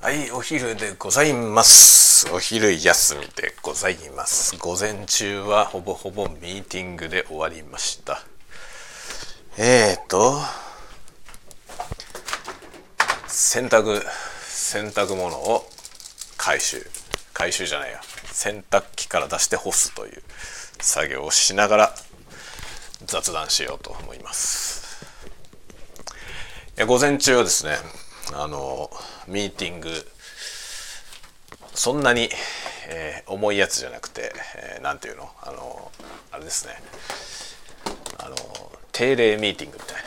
はい、お昼でございます。お昼休みでございます。午前中はほぼほぼミーティングで終わりました。えーと、洗濯、洗濯物を回収。回収じゃないや。洗濯機から出して干すという作業をしながら雑談しようと思います。いや午前中はですね、あのミーティングそんなに、えー重いやつじゃなくて、えーていうの？あのあれですね。あの定例ミーティングみたいな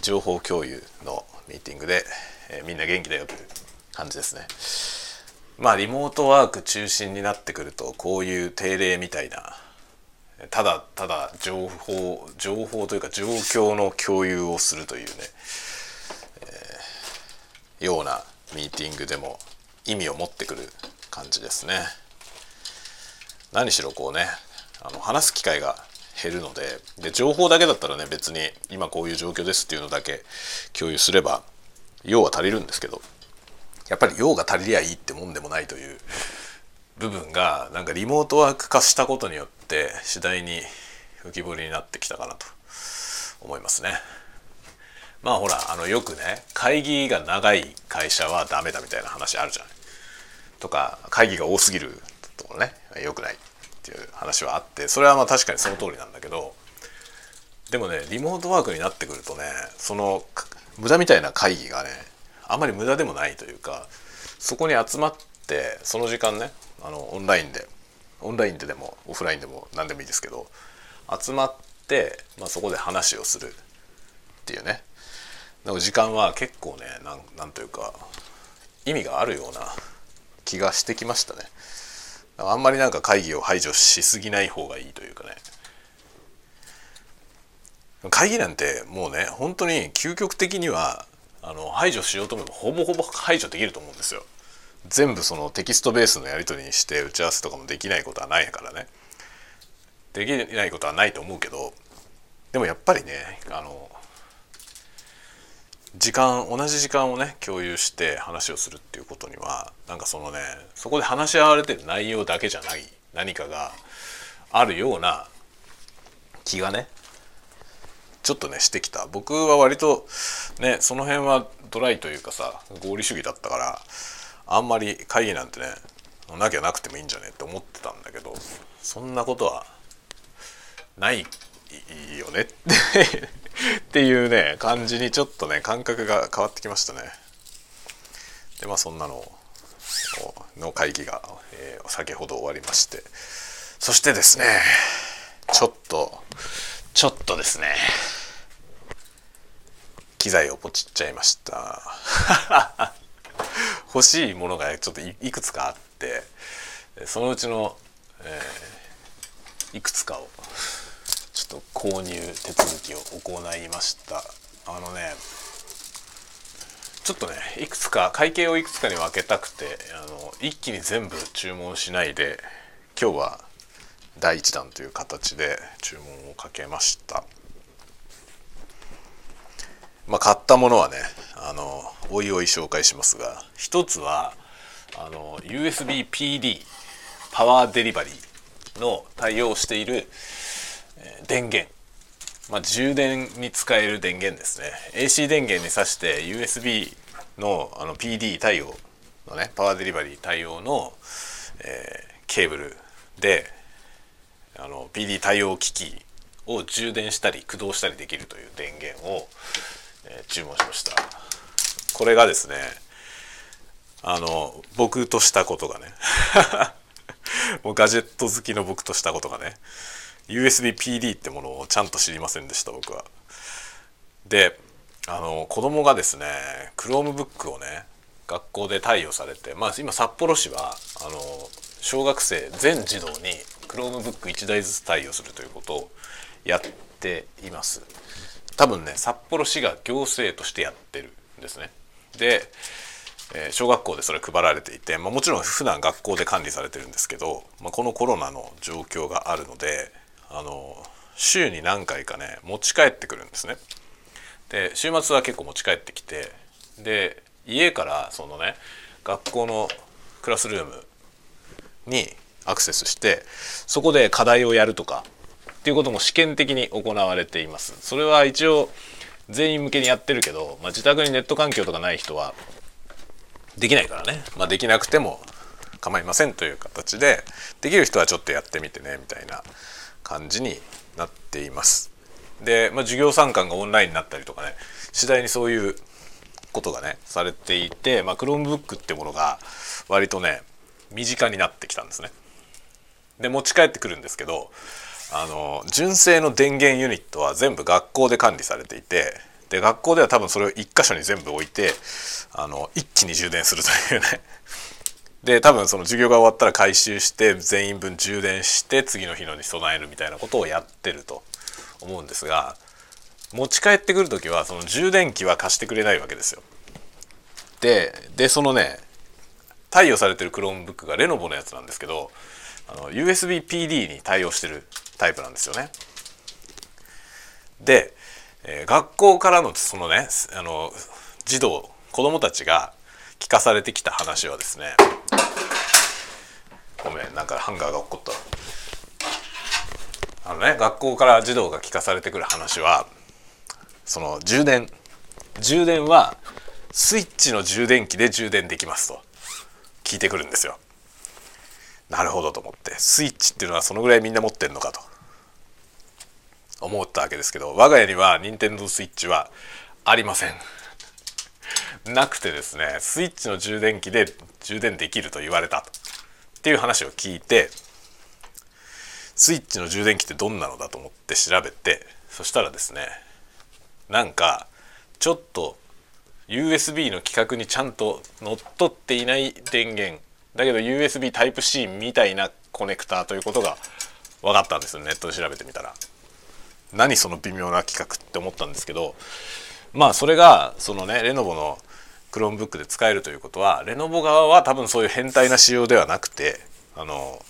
情報共有のミーティングで、えーみんな元気だよという感じですね。まあリモートワーク中心になってくるとこういう定例みたいなただただ情報情報というか状況の共有をするというね。ようなミーティングでも意味を持ってくる感じですね。何しろこうねあの話す機会が減るのでで情報だけだったらね別に今こういう状況ですっていうのだけ共有すれば用は足りるんですけどやっぱり用が足りりゃいいってもんでもないという部分がなんかリモートワーク化したことによって次第に浮き彫りになってきたかなと思いますね。まあほらあのよくね会議が長い会社はダメだみたいな話あるじゃない。とか会議が多すぎるとかね。良くないっていう話はあって。それはまあ確かにその通りなんだけど。でもねリモートワークになってくるとねその無駄みたいな会議がねあんまり無駄でもないというかそこに集まってその時間ねあのオンラインでオンラインででもオフラインでも何でもいいですけど集まって、まあ、そこで話をするっていうね。時間は結構ねなんなんというか意味があるような気がしてきましたね。あんまりなんか会議を排除しすぎない方がいいというかね。会議なんてもうね本当に究極的にはあの排除しようと思えばほぼほぼ排除できると思うんですよ。全部そのテキストベースのやり取りにして打ち合わせとかもできないことはないからね。できないことはないと思うけどでもやっぱりねあの時間同じ時間をね共有して話をするっていうことにはなんかそのねそこで話し合われてる内容だけじゃない何かがあるような気がねちょっとねしてきた。僕は割とねその辺はドライというかさ合理主義だったからあんまり会議なんてねなきゃなくてもいいんじゃねって思ってたんだけどそんなことはないよねってっていうね感じにちょっとね感覚が変わってきましたね。でまあそんなのの会議が、えー先ほど終わりまして。そしてですねちょっとちょっとですね機材をポチっちゃいました。欲しいものがちょっといくつかあってそのうちの、えーいくつかをちょっと購入手続きを行いました。あのねちょっとねいくつか会計をいくつかに分けたくてあの一気に全部注文しないで今日は第1弾という形で注文をかけました。まあ買ったものはねあのおいおい紹介しますが一つはあの USB-PD パワーデリバリーの対応している電源、まあ、充電に使える電源ですね。AC 電源に挿して USB のあの PD 対応のねパワーデリバリー対応の、えーケーブルであの PD 対応機器を充電したり駆動したりできるという電源を、えー注文しました。これがですねあの僕としたことがね もうガジェット好きの僕としたことがね USB-PD ってものをちゃんと知りませんでした僕は。であの子供がですね Chromebook をね学校で貸与されてまあ今札幌市はあの小学生全児童に Chromebook1 台ずつ貸与するということをやっています多分ね札幌市が行政としてやってるんですねで、えー小学校でそれ配られていて、まあ、もちろん普段学校で管理されてるんですけど、まあ、このコロナの状況があるのであの週に何回かね持ち帰ってくるんですね。で週末は結構持ち帰ってきてで家からそのね学校のクラスルームにアクセスしてそこで課題をやるとかっていうことも試験的に行われていますそれは一応全員向けにやってるけど、まあ、自宅にネット環境とかない人はできないからね、まあ、できなくても構いませんという形でできる人はちょっとやってみてねみたいな感じになっています。で、まあ、授業参観がオンラインになったりとかね次第にそういうことがねされていて、まあ、クロームブックってものが割とね身近になってきたんですね。で持ち帰ってくるんですけどあの純正の電源ユニットは全部学校で管理されていてで学校では多分それを1箇所に全部置いてあの一気に充電するというねで多分その授業が終わったら回収して全員分充電して次の日のに備えるみたいなことをやってると思うんですが持ち帰ってくる時はその充電器は貸してくれないわけですよ。ででそのね貸与されてるクロームブックがレノボのやつなんですけどあの USB-PD に対応してるタイプなんですよね。で、えー、学校からのそのねあの児童子どもたちが聞かされてきた話はですねごめんなんかハンガーが起こった。あのね学校から児童が聞かされてくる話はその充電。充電はスイッチの充電器で充電できますと聞いてくるんですよ。なるほどと思ってスイッチっていうのはそのぐらいみんな持ってんのかと。思ったわけですけど我が家には任天堂スイッチはありません。なくてですねスイッチの充電器で充電できると言われたと。っていう話を聞いてスイッチの充電器ってどんなのだと思って調べてそしたらですねなんかちょっと USB の規格にちゃんと乗っ取っていない電源だけど USB Type-C みたいなコネクターということが分かったんですよネットで調べてみたら。何その微妙な規格って思ったんですけどまあそれがそのねレノボのクロームブックで使えるということはレノボ側は多分そういう変態な仕様ではなくてあの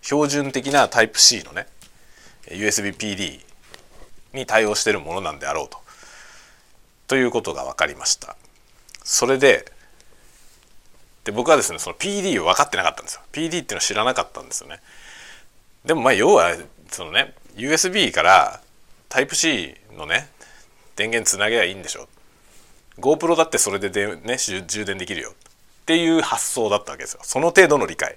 標準的な Type-C のね USB-PD に対応しているものなんであろうと。ということが分かりました。それでで僕はですねその PD を分かってなかったんですよ。PD っていうのを知らなかったんですよね。でもまあ要はそのね USB から Type-C のね電源つなげばいいんでしょ。GoPro だってそれでで、ね、充電できるよ。っていう発想だったわけですよ。その程度の理解。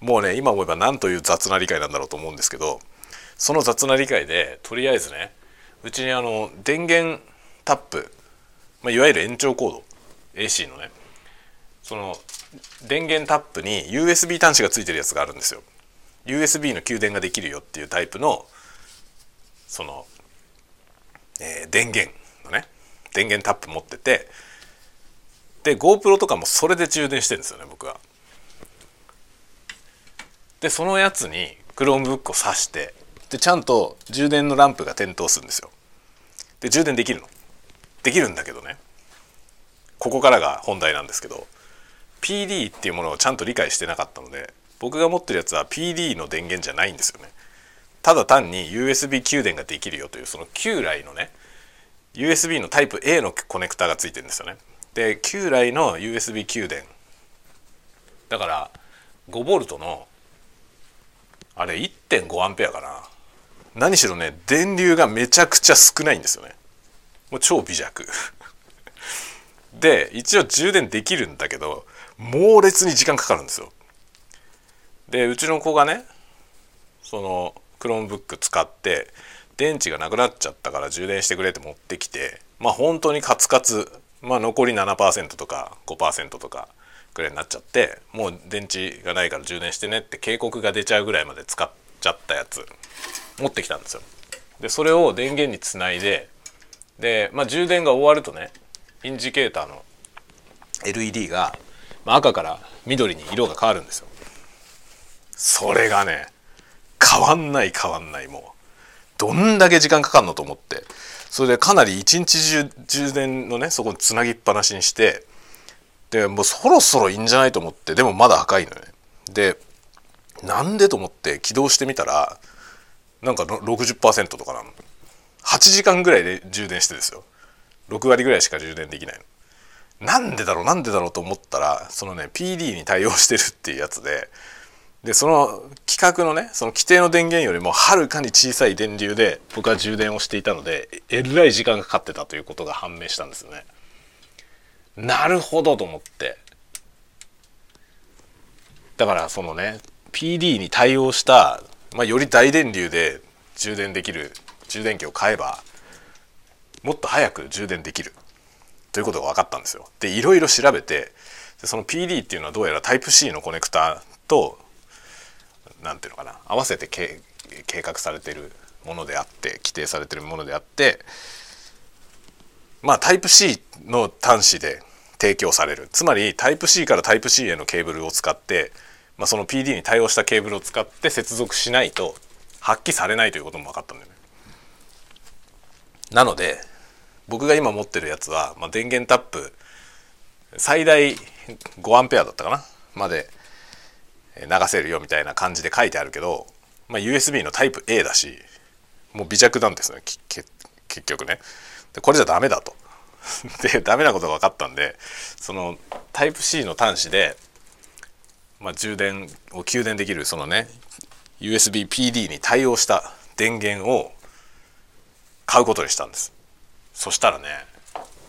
もうね今思えば何という雑な理解なんだろうと思うんですけどその雑な理解でとりあえずねうちにあの電源タップ、まあ、いわゆる延長コード。AC のね。その電源タップに USB 端子がついてるやつがあるんですよ。USB の給電ができるよっていうタイプのその、えー、電源。電源タップ持っててで GoPro とかもそれで充電してるんですよね僕は。でそのやつに Chromebook を挿してでちゃんと充電のランプが点灯するんですよ。で充電できるの。できるんだけどねここからが本題なんですけど PD っていうものをちゃんと理解してなかったので僕が持ってるやつは PD の電源じゃないんですよねただ単に USB 給電ができるよというその旧来のね USB のタイプ A のコネクタがついてるんですよね。で旧来の USB 給電。だから5ボルトのあれ1.5アンペアかな。何しろね電流がめちゃくちゃ少ないんですよね。もう超微弱。で一応充電できるんだけど猛烈に時間かかるんですよ。でうちの子がねそのクロームブック使って電池がなくなっちゃったから充電してくれって持ってきてまあ本当にカツカツまあ残り7%とか5%とかくらいになっちゃってもう電池がないから充電してねって警告が出ちゃうぐらいまで使っちゃったやつ持ってきたんですよ。でそれを電源につないでで、まあ、充電が終わるとねインジケーターの LED がまあ赤から緑に色が変わるんですよ。それがね変わんない変わんないもう。どんだけ時間かかんのと思って。それでかなり一日中充電のねそこにつなぎっぱなしにしてでもうそろそろいいんじゃないと思ってでもまだ赤いのね。でなんでと思って起動してみたらなんか60%とかなの。8時間ぐらいで充電してですよ。6割ぐらいしか充電できないの。なんでだろうなんでだろうと思ったらそのね PD に対応してるっていうやつででその規格のねその規定の電源よりもはるかに小さい電流で僕は充電をしていたのでえらい時間がかかってたということが判明したんですよね。なるほどと思ってだからそのね PD に対応した、まあ、より大電流で充電できる充電器を買えばもっと早く充電できるということが分かったんですよ。でいろいろ調べてその PD っていうのはどうやら Type-C のコネクタと何ていうのかな合わせて計画されてるものであって規定されてるものであってまあ Type-C の端子で提供されるつまり Type-C から Type-C へのケーブルを使って、まあ、その PD に対応したケーブルを使って接続しないと発揮されないということも分かったんだよね。なので僕が今持ってるやつは、まあ、電源タップ最大5アンペアだったかなまで流せるよみたいな感じで書いてあるけど、まあ、USB のタイプ A だしもう微弱なんですね。結局ね。でこれじゃダメだと。でダメなことが分かったんでそのタイプ C の端子で、まあ、充電を給電できるそのね USB-PD に対応した電源を買うことにしたんです。そしたらね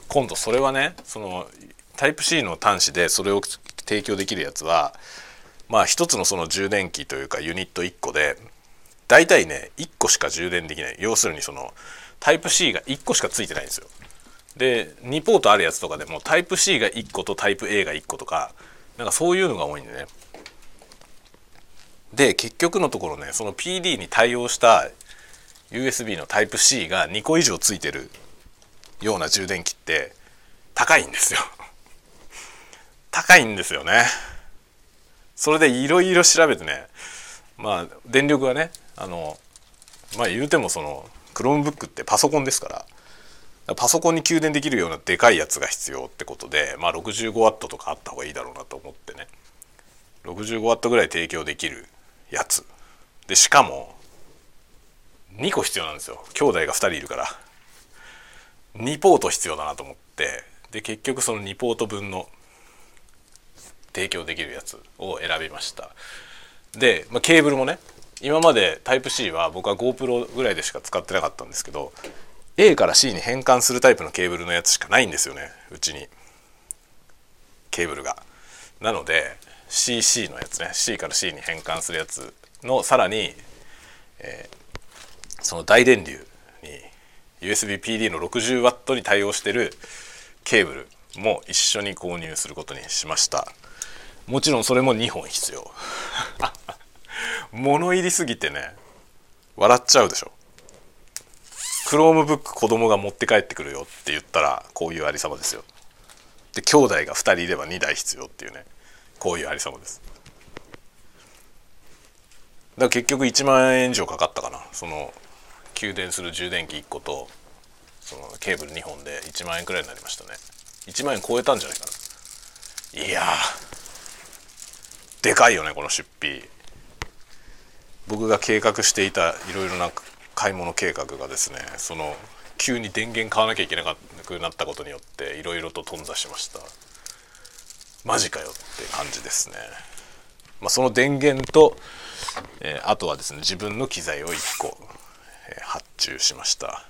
今度それはねそのタイプ C の端子でそれを提供できるやつはまあ一つのその充電器というかユニット1個で大体ね1個しか充電できない。要するにそのタイプ C が1個しかついてないんですよ。で2ポートあるやつとかでもタイプ C が1個とタイプ A が1個とかなんかそういうのが多いんでね。で結局のところねその PD に対応した USB のタイプ C が2個以上ついてるような充電器って高いんですよ。高いんですよね。それでいろいろ調べてねまあ電力がねあのまあ言うてもその Chromebook ってパソコンですからパソコンに給電できるようなでかいやつが必要ってことでまあ 65W とかあった方がいいだろうなと思ってね。65W ぐらい提供できるやつ。でしかも2個必要なんですよ。兄弟が2人いるから。2ポート必要だなと思って。で結局その2ポート分の提供できるやつを選びました。で、まあ、ケーブルもね今まで Type-C は僕は GoPro ぐらいでしか使ってなかったんですけど A から C に変換するタイプのケーブルのやつしかないんですよねうちに。ケーブルが。なので CC のやつね C から C に変換するやつのさらに、えー、その大電流に USB-PD の 60W に対応してるケーブルも一緒に購入することにしました。もちろんそれも2本必要。物入りすぎてね笑っちゃうでしょ。クロームブック子供が持って帰ってくるよって言ったらこういうありさまですよ。で兄弟が2人いれば2台必要っていうねこういうありさまです。だから結局1万円以上かかったかな。その給電する充電器1個とそのケーブル2本で1万円くらいになりましたね。1万円超えたんじゃないかな。いやでかいよねこの出費。僕が計画していたいろいろな買い物計画がですねその急に電源買わなきゃいけなくなったことによっていろいろと頓挫しました。マジかよって感じですね、まあ、その電源と、えー、あとはですね自分の機材を1個、えー、発注しました。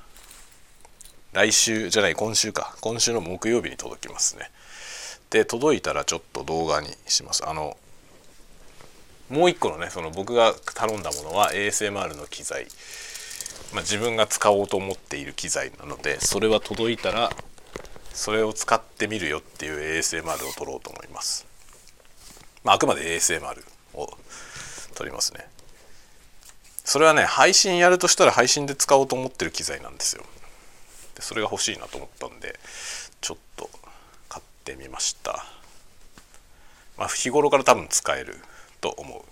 来週じゃない今週か。今週の木曜日に届きますね。で届いたらちょっと動画にします。あのもう一個のねその僕が頼んだものは ASMR の機材、まあ、自分が使おうと思っている機材なのでそれは届いたらそれを使ってみるよっていう ASMR を撮ろうと思います、まあ、あくまで ASMR を撮りますね。それはね配信やるとしたら配信で使おうと思ってる機材なんですよ。でそれが欲しいなと思ったんでちょっと買ってみました。まあ日頃から多分使えると思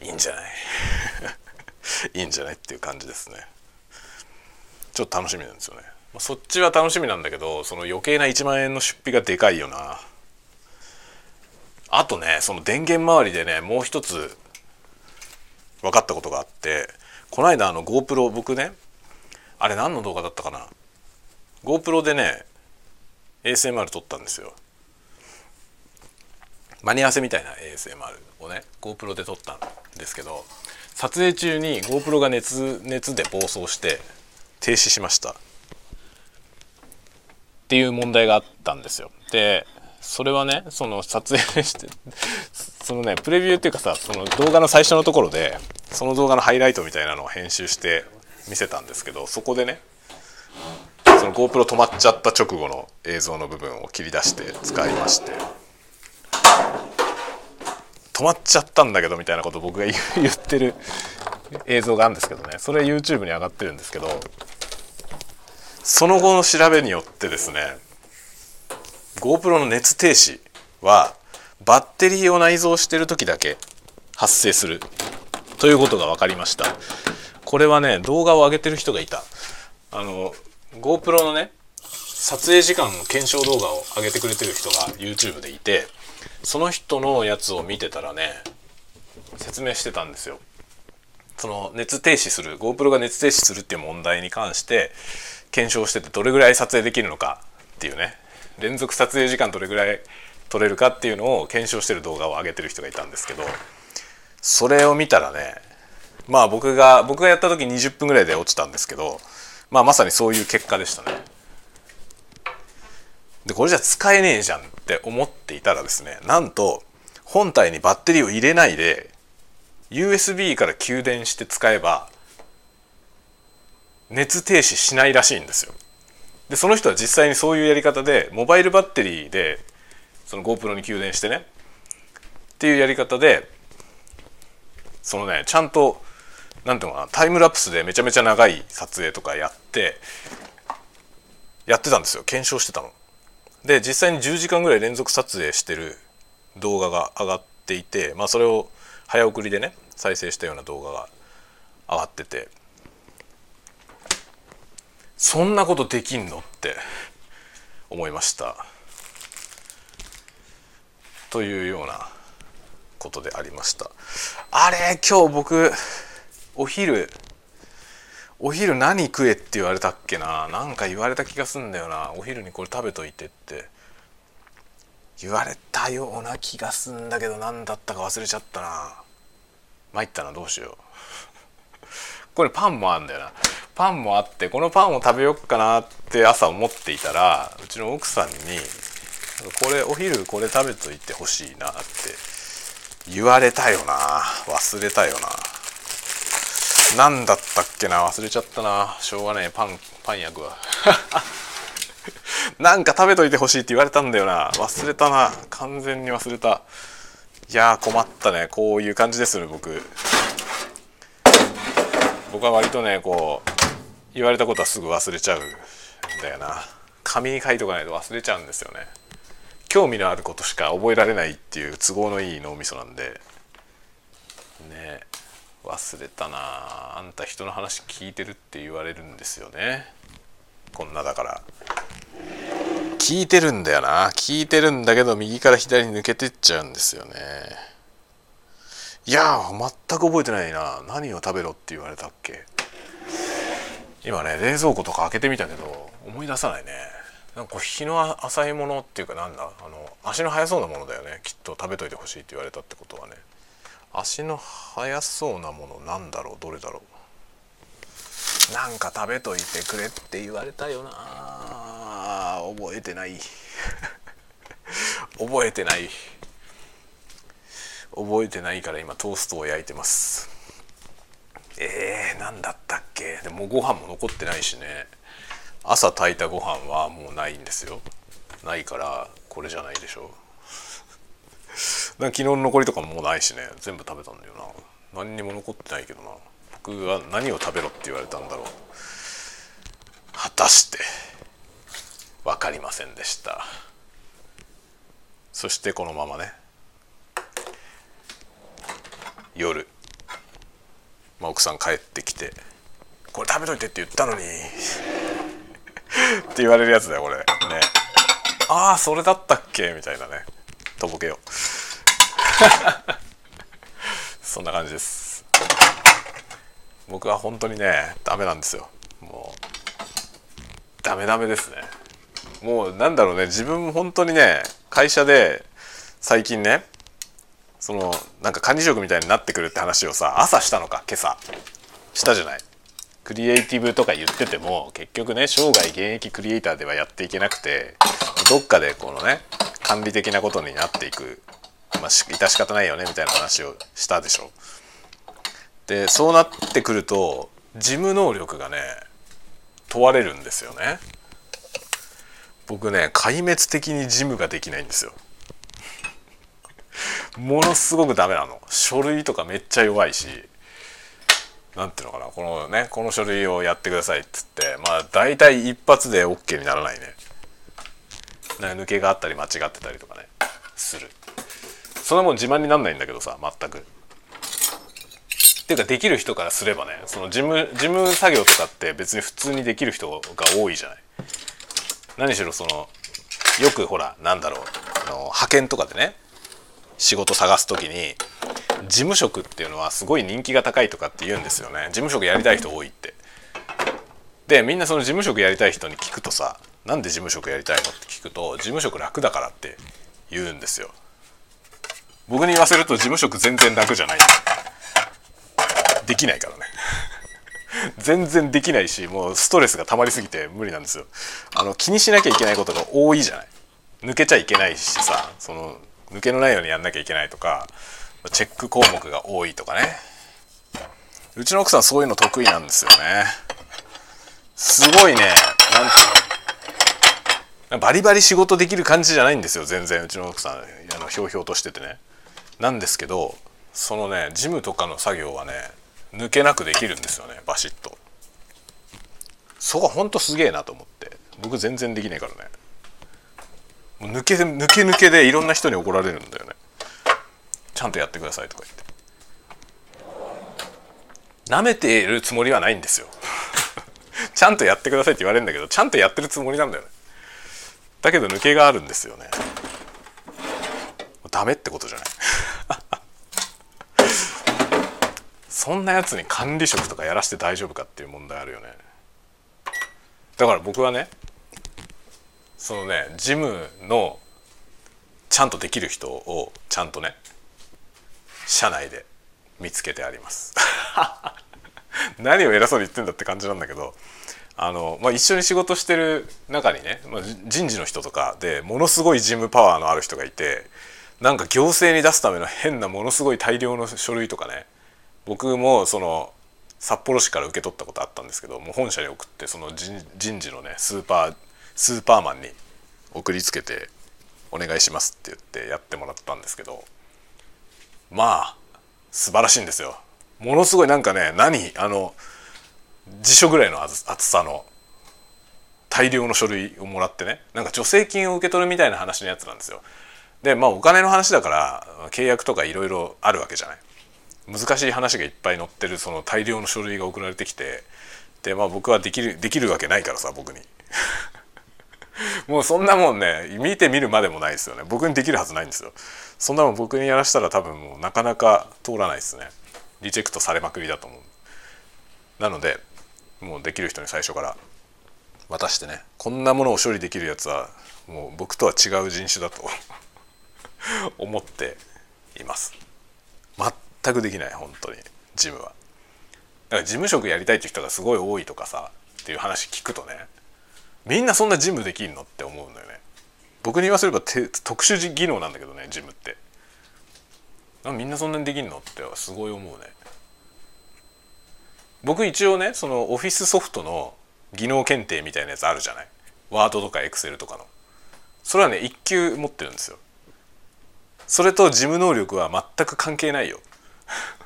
う。いいんじゃない？いいんじゃないっていう感じですね。ちょっと楽しみなんですよね。まあそっちは楽しみなんだけどその余計な1万円の出費がでかいよな。あとねその電源周りでねもう一つ分かったことがあってこの間あの GoPro 僕ねあれ何の動画だったかな？GoPro でね ASMR 撮ったんですよ。間に合わせみたいな ASMR をね GoPro で撮ったんですけど撮影中に GoPro が熱熱で暴走して停止しました。っていう問題があったんですよ。でそれはねその撮影してそのねプレビューっていうかさその動画の最初のところでその動画のハイライトみたいなのを編集して見せたんですけどそこでねその GoPro 止まっちゃった直後の映像の部分を切り出して使いまして。止まっちゃったんだけどみたいなこと僕が 言ってる映像があるんですけどね。それ YouTube に上がってるんですけどその後の調べによってですね GoPro の熱停止はバッテリーを内蔵してる時だけ発生する。ということが分かりました。これはね動画を上げてる人がいた。あの GoPro のね撮影時間の検証動画を上げてくれてる人が YouTube でいてその人のやつを見てたらね説明してたんですよ。その熱停止する GoPro が熱停止するっていう問題に関して検証しててどれぐらい撮影できるのかっていうね連続撮影時間どれぐらい撮れるかっていうのを検証してる動画を上げてる人がいたんですけどそれを見たらねまあ僕が僕がやった時20分ぐらいで落ちたんですけどまあまさにそういう結果でしたね。でこれじゃ使えねえじゃんって思っていたらですねなんと本体にバッテリーを入れないで USB から給電して使えば熱停止しないらしいんですよ。でその人は実際にそういうやり方でモバイルバッテリーでその GoPro に給電してね。っていうやり方でそのねちゃんと何ていうのかなタイムラプスでめちゃめちゃ長い撮影とかやってやってたんですよ。検証してたの。で実際に10時間ぐらい連続撮影してる動画が上がっていてまあそれを早送りでね再生したような動画が上がってて。そんなことできんのって思いました。というようなことでありました。あれ今日僕お昼お昼何食えって言われたっけな。なんか言われた気がすんだよな。お昼にこれ食べといてって。言われたような気がすんだけど何だったか忘れちゃったな。参ったなどうしよう。これパンもあんだよな。パンもあってこのパンを食べよっかなって朝思っていたらうちの奥さんに「これお昼これ食べといてほしいな」って言われたよな。忘れたよな。何だったっけな？忘れちゃったな。しょうがねえ。パンパン焼くわ。なんか食べといてほしいって言われたんだよな。忘れたな。完全に忘れた。いやー困ったね。こういう感じですね僕。僕は割とねこう言われたことはすぐ忘れちゃうんだよな。紙に書いとかないと忘れちゃうんですよね。興味のあることしか覚えられないっていう都合のいい脳みそなんで。ね忘れたな。あんた人の話聞いてるって言われるんですよね。こんなだから。聞いてるんだよな。聞いてるんだけど右から左に抜けてっちゃうんですよね。いや全く覚えてないな。何を食べろって言われたっけ。今ね冷蔵庫とか開けてみたけど思い出さないね。なんか日の浅いものっていうかなんだ？あの足の速そうなものだよね。きっと食べといてほしいって言われたってことはね。足の速そうなものなんだろう？どれだろう？なんか食べといてくれって言われたよな。覚えてない。覚えてない。覚えてないから今トーストを焼いてます。えー、何だったっけ？でもご飯も残ってないしね。朝炊いたご飯はもうないんですよ。ないからこれじゃないでしょ。昨日の残りとかもうないしね。全部食べたんだよな。何にも残ってないけどな。僕は何を食べろって言われたんだろう。果たして。分かりませんでした。そしてこのままね。夜、まあ、奥さん帰ってきて「これ食べといてって言ったのに」って言われるやつだよこれ。ね。ああそれだったっけ？みたいなね。とぼけよ そんな感じです。僕は本当にねダメなんですよ。もうダメダメですね。もうなんだろうね自分も本当にね会社で最近ねそのなんか管理職みたいになってくるって話をさ朝したのか今朝。したじゃない。クリエイティブとか言ってても結局ね生涯現役クリエイターではやっていけなくてどっかでこのね管理的なことになっていく。まあ致し方ないよねみたいな話をしたでしょ。でそうなってくると事務能力がね問われるんですよね。僕ね壊滅的に事務ができないんですよ。ものすごくダメなの。書類とかめっちゃ弱いし。何ていうのかなこのねこの書類をやってくださいっつってまあ大体一発で OK にならないね。抜けがあったり間違ってたりとかねする。そんなもん自慢になんないんだけどさ全く。っていうかできる人からすればねその事務事務作業とかって別に普通にできる人が多いじゃない。何しろそのよくほらなんだろうあの派遣とかでね仕事探す時に事務職っていうのはすごい人気が高いとかって言うんですよね。事務職やりたい人多いって。でみんなその事務職やりたい人に聞くとさなんで事務職やりたいのって聞くと事務職楽だからって言うんですよ。僕に言わせると事務職全然楽じゃない。できないからね。全然できないしもうストレスが溜まりすぎて無理なんですよ。あの気にしなきゃいけないことが多いじゃない。抜けちゃいけないしさその抜けのないようにやんなきゃいけないとかチェック項目が多いとかね。うちの奥さんそういうの得意なんですよね。すごいね。なんていうの。バリバリ仕事できる感じじゃないんですよ全然。うちの奥さんあのひょうひょうとしててね。なんですけどそのね事務とかの作業はね抜けなくできるんですよねバシッと。そこはほんとすげえなと思って。僕全然できないからね。抜け抜け抜けでいろんな人に怒られるんだよね。ちゃんとやってくださいとか言って。なめているつもりはないんですよ。ちゃんとやってくださいって言われるんだけどちゃんとやってるつもりなんだよね。だけど抜けがあるんですよね。ダメってことじゃない。そんなやつに管理職とかやらして大丈夫かっていう問題あるよね。だから僕はねそのね事務のちゃんとできる人をちゃんとね社内で見つけてあります。何を偉そうに言ってんだって感じなんだけどあの、まあ、一緒に仕事してる中にね、まあ、人事の人とかでものすごい事務パワーのある人がいてなんか行政に出すための変なものすごい大量の書類とかね僕もその札幌市から受け取ったことあったんですけどもう本社に送ってその人事のねスーパースーパーマンに送りつけて「お願いします」って言ってやってもらったんですけどまあ素晴らしいんですよ。ものすごいなんかね何？あの辞書ぐらいの厚さの大量の書類をもらってねなんか助成金を受け取るみたいな話のやつなんですよ。でまあお金の話だから契約とかいろいろあるわけじゃない。難しい話がいっぱい載ってるその大量の書類が送られてきてでまあ僕はできるできるわけないからさ僕に もうそんなもんね見てみるまでもないですよね僕にできるはずないんですよそんなもん僕にやらしたら多分もうなかなか通らないですね。リジェクトされまくりだと思う。なのでもうできる人に最初から渡してね。こんなものを処理できるやつはもう僕とは違う人種だと 思っています。全くできない本当に。事務は。だから事務職やりたいって人がすごい多いとかさっていう話聞くとねみんなそんな事務できんのって思うんだよね。僕に言わせれば特殊技能なんだけどね事務って。みんなそんなにできんのってすごい思うね。僕一応ねそのオフィスソフトの技能検定みたいなやつあるじゃない？ワードとかエクセルとかの。それはね1級持ってるんですよ。それと事務能力は全く関係ないよ。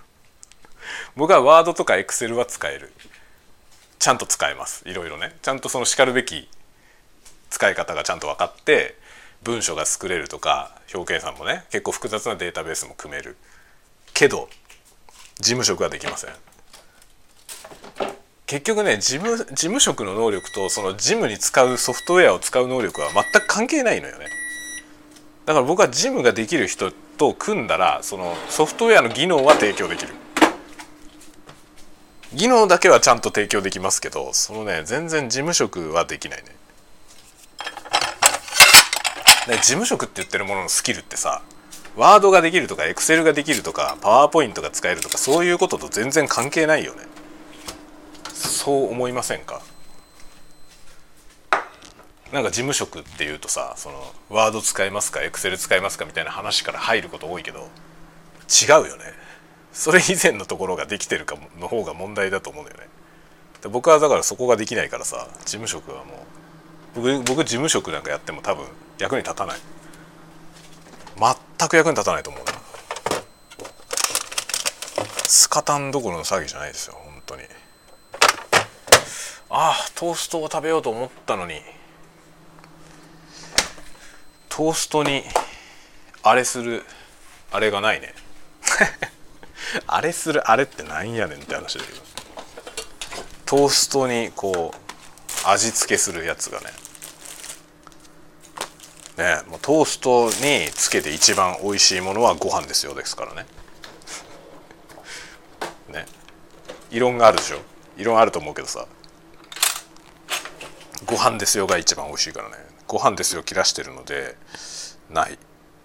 僕はワードとかエクセルは使える。ちゃんと使えます。いろいろね。ちゃんとそのしかるべき使い方がちゃんと分かって文章が作れるとか表計算もね結構複雑なデータベースも組めるけど事務職はできません。結局ね事務事務職の能力とその事務に使うソフトウェアを使う能力は全く関係ないのよね。だから僕は事務ができる人と組んだらそのソフトウェアの技能は提供できる。技能だけはちゃんと提供できますけどそのね全然事務職はできないね。事務職って言ってるもののスキルってさワードができるとかエクセルができるとかパワーポイントが使えるとかそういうことと全然関係ないよね。そう思いませんか？なんか事務職っていうとさそのワード使いますかエクセル使いますかみたいな話から入ること多いけど違うよね。それ以前のところができてるかの方が問題だと思うんだよね。僕はだからそこができないからさ事務職はもう僕僕事務職なんかやっても多分役に立たない。全く役に立たないと思うな。スカタンどころの騒ぎじゃないですよ本当に。ああトーストを食べようと思ったのに。トーストにあれするあれがないね。あれするあれってなんやねんって話だけど。トーストにこう味付けするやつがね。ねもうトーストにつけて一番美味しいものはご飯ですよですからね。ね。異論があるでしょ？異論あると思うけどさ。ご飯ですよが一番美味しいからね。ご飯ですよ切らしてるのでない。だか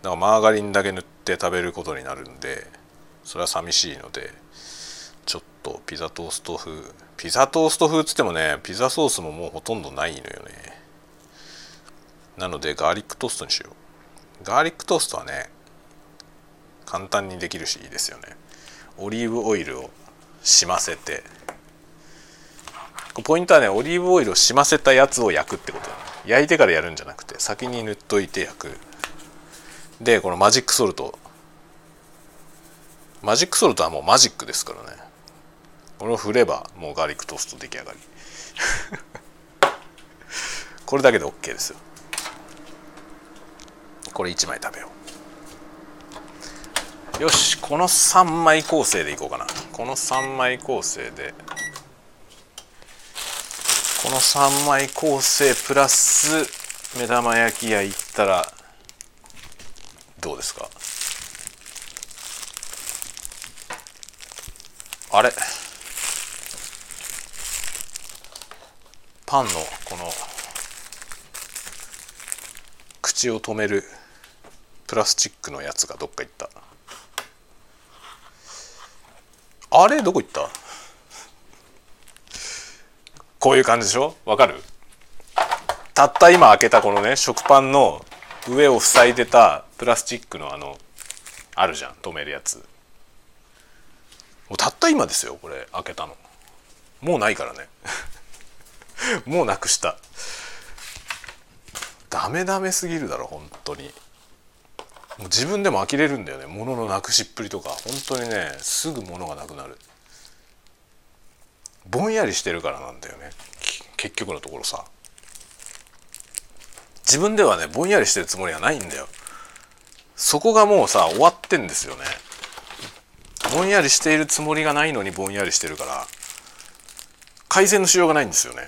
らマーガリンだけ塗って食べることになるんでそれは寂しいのでちょっとピザトースト風。ピザトースト風っつってもねピザソースももうほとんどないのよね。なのでガーリックトーストにしよう。ガーリックトーストはね簡単にできるしいいですよね。オリーブオイルをしませて。ポイントはねオリーブオイルをしませたやつを焼くってこと、ね、焼いてからやるんじゃなくて先に塗っといて焼く。でこのマジックソルト。マジックソルトはもうマジックですからね。これを振ればもうガーリックトースト出来上がり。これだけで OK ですよ。これ1枚食べよう。よしこの3枚構成でいこうかな。この3枚構成でこの3枚構成プラス目玉焼き屋行ったらどうですか？あれ？パンのこの口を止めるプラスチックのやつがどっか行った。あれどこ行った？こういう感じでしょ？わかる？たった今開けたこのね食パンの上を塞いでたプラスチックのあのあるじゃん。止めるやつ。もうたった今ですよこれ。開けたの。もうないからね。もうなくした。ダメダメすぎるだろ本当に。もう自分でも呆れるんだよね。物のなくしっぷりとか。本当にねすぐ物がなくなる。ぼんやりしてるからなんだよね。結局のところさ。自分ではねぼんやりしてるつもりはないんだよ。そこがもうさ終わってんですよね。ぼんやりしているつもりがないのにぼんやりしてるから改善のしようがないんですよね。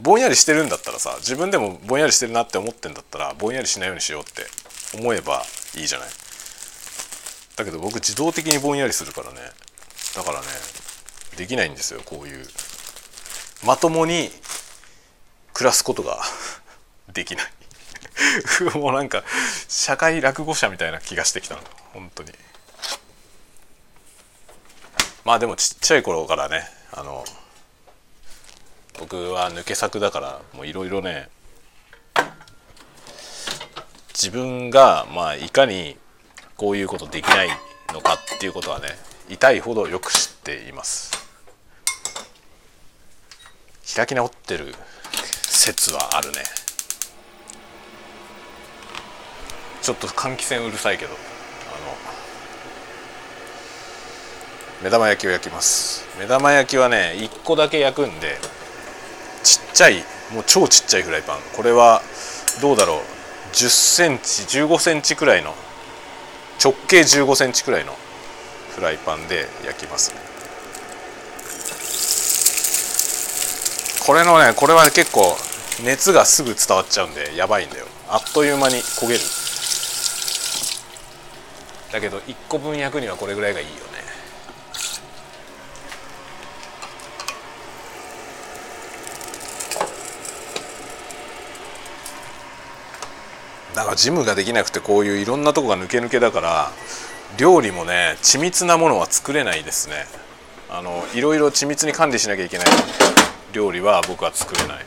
ぼんやりしてるんだったらさ自分でもぼんやりしてるなって思ってんだったらぼんやりしないようにしようって思えばいいじゃない。だけど僕自動的にぼんやりするからね。だからねできないんですよこういう。まともに暮らすことが できない。もうなんか社会落語者みたいな気がしてきたの。本当に。まあでもちっちゃい頃からねあの僕は抜け作だからもういろいろね自分がまあいかにこういうことできないのかっていうことはね痛いほどよく知っています。開き直ってる説はあるね。ちょっと換気扇うるさいけどあの目玉焼きを焼きます。目玉焼きはね1個だけ焼くんでちっちゃいもう超ちっちゃいフライパン。これはどうだろう。10センチ15センチくらいの直径15センチくらいのフライパンで焼きますね。これのねこれは結構熱がすぐ伝わっちゃうんでやばいんだよ。あっという間に焦げる。だけど1個分焼くにはこれぐらいがいいよね。だからジムができなくてこういういろんなとこが抜け抜けだから料理もね緻密なものは作れないですね。あのいろいろ緻密に管理しなきゃいけない。料理は僕は作れない。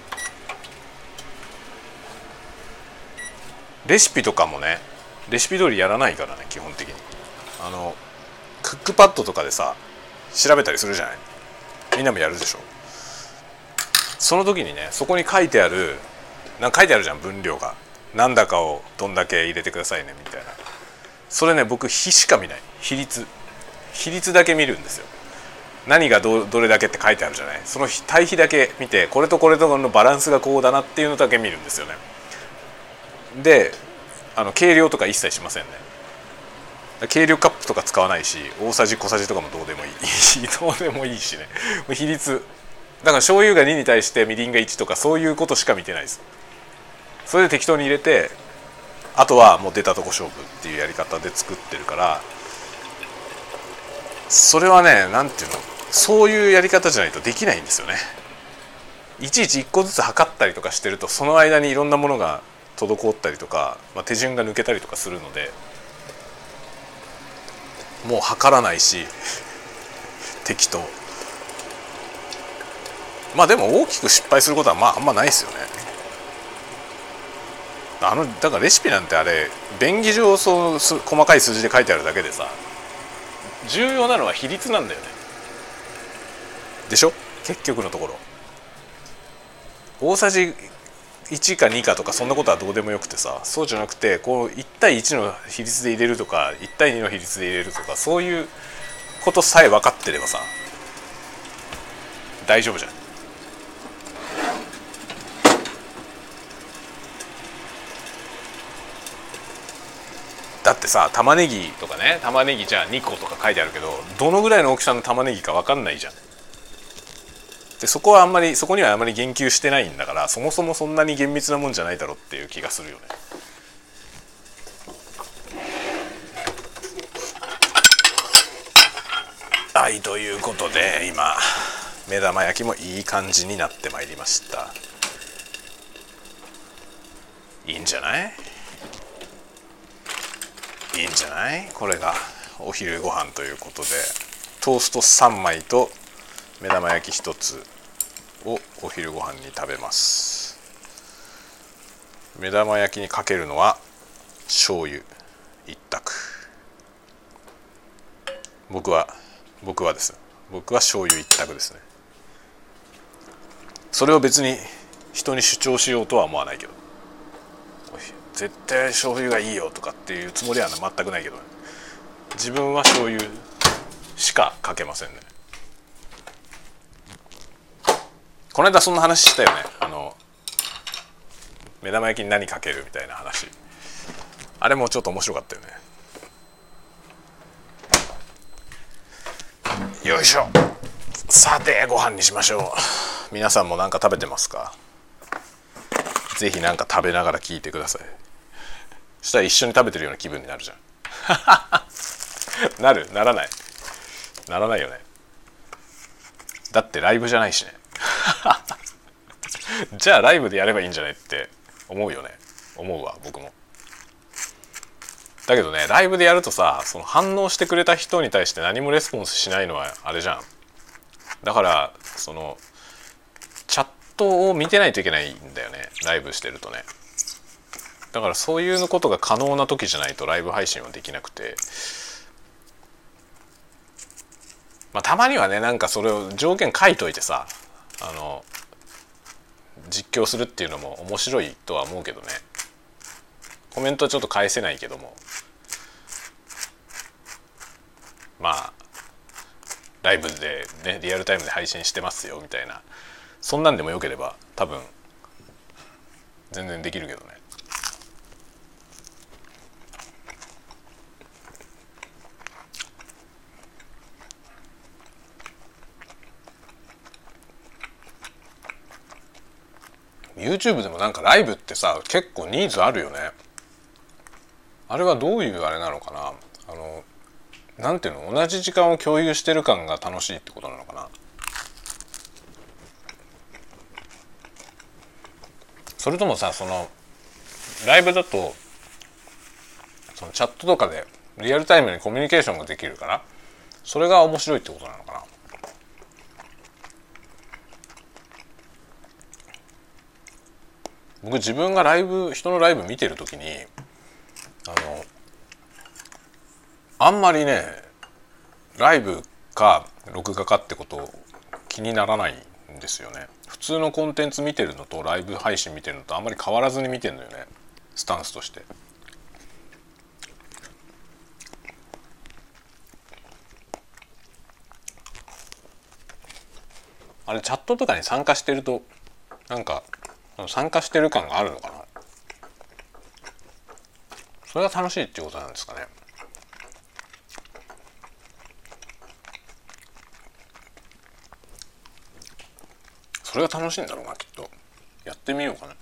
レシピとかもねレシピ通りやらないからね基本的に。あのクックパッドとかでさ調べたりするじゃない。みんなもやるでしょ。その時にねそこに書いてあるなんか書いてあるじゃん分量が。なんだかをどんだけ入れてくださいねみたいな。それね僕比しか見ない。比率。比率だけ見るんですよ。何がどどれだけって書いてあるじゃない。その対比だけ見てこれとこれとのバランスがこうだなっていうのだけ見るんですよね。であの計量とか一切しませんね。計量カップとか使わないし大さじ小さじとかもどうでもいい。どうでもいいしね。比率。だから醤油が2に対してみりんが1とかそういうことしか見てないです。それで適当に入れてあとはもう出たとこ勝負っていうやり方で作ってるからそれはね何ていうのそういうやり方じゃないとできないんですよね。いちいち1個ずつ測ったりとかしてるとその間にいろんなものが滞ったりとか、まあ、手順が抜けたりとかするのでもう測らないし 適当。まあでも大きく失敗することはまああんまないですよね。あのだからレシピなんてあれ便宜上その細かい数字で書いてあるだけでさ。重要なのは比率なんだよね。でしょ？結局のところ。大さじ1か2かとかそんなことはどうでもよくてさそうじゃなくてこう1対1の比率で入れるとか1対2の比率で入れるとかそういうことさえ分かってればさ大丈夫じゃんだってさ玉ねぎとかね玉ねぎじゃあ2個とか書いてあるけどどのぐらいの大きさの玉ねぎか分かんないじゃん。でそこはあんまりそこにはあんまり言及してないんだからそもそもそんなに厳密なもんじゃないだろうっていう気がするよね。はいということで今目玉焼きもいい感じになってまいりました。いいんじゃない？いいんじゃない？これがお昼ご飯ということでトースト3枚と目玉焼き1つをお昼ご飯に食べます。目玉焼きにかけるのは醤油一択。僕は僕はです。僕は醤油一択ですね。それを別に人に主張しようとは思わないけど。絶対醤油がいいよとかっていうつもりは全くないけど、ね、自分は醤油しかかけませんね。この間そんな話したよね。あの目玉焼きに何かけるみたいな話。あれもちょっと面白かったよね。よいしょ。さてご飯にしましょう。皆さんも何か食べてますか？ぜひ何か食べながら聞いてください。したら一緒に食べてるような気分になるじゃん。なるならない。ならないよね。だってライブじゃないしね。じゃあライブでやればいいんじゃないって思うよね。思うわ僕も。だけどねライブでやるとさその反応してくれた人に対して何もレスポンスしないのはあれじゃん。だからそのチャットを見てないといけないんだよね。ライブしてるとね。だからそういうことが可能な時じゃないとライブ配信はできなくて。まあたまにはねなんかそれを条件書いといてさあの実況するっていうのも面白いとは思うけどね。コメントはちょっと返せないけども。まあライブでねリアルタイムで配信してますよみたいな。そんなんでもよければ多分全然できるけどね。YouTube でもなんかライブってさ結構ニーズあるよね。あれはどういうあれなのかな。あのなんていうの同じ時間を共有してる感が楽しいってことなのかな。それともさそのライブだとそのチャットとかでリアルタイムにコミュニケーションができるからそれが面白いってことなのかな？僕自分がライブ人のライブ見てる時にあのあんまりねライブか録画かってこと気にならないんですよね。普通のコンテンツ見てるのとライブ配信見てるのとあんまり変わらずに見てるのよね。スタンスとして。あれチャットとかに参加してるとなんか参加してる感があるのかな。それが楽しいっていうことなんですかね。それが楽しいんだろうなきっと。やってみようかな。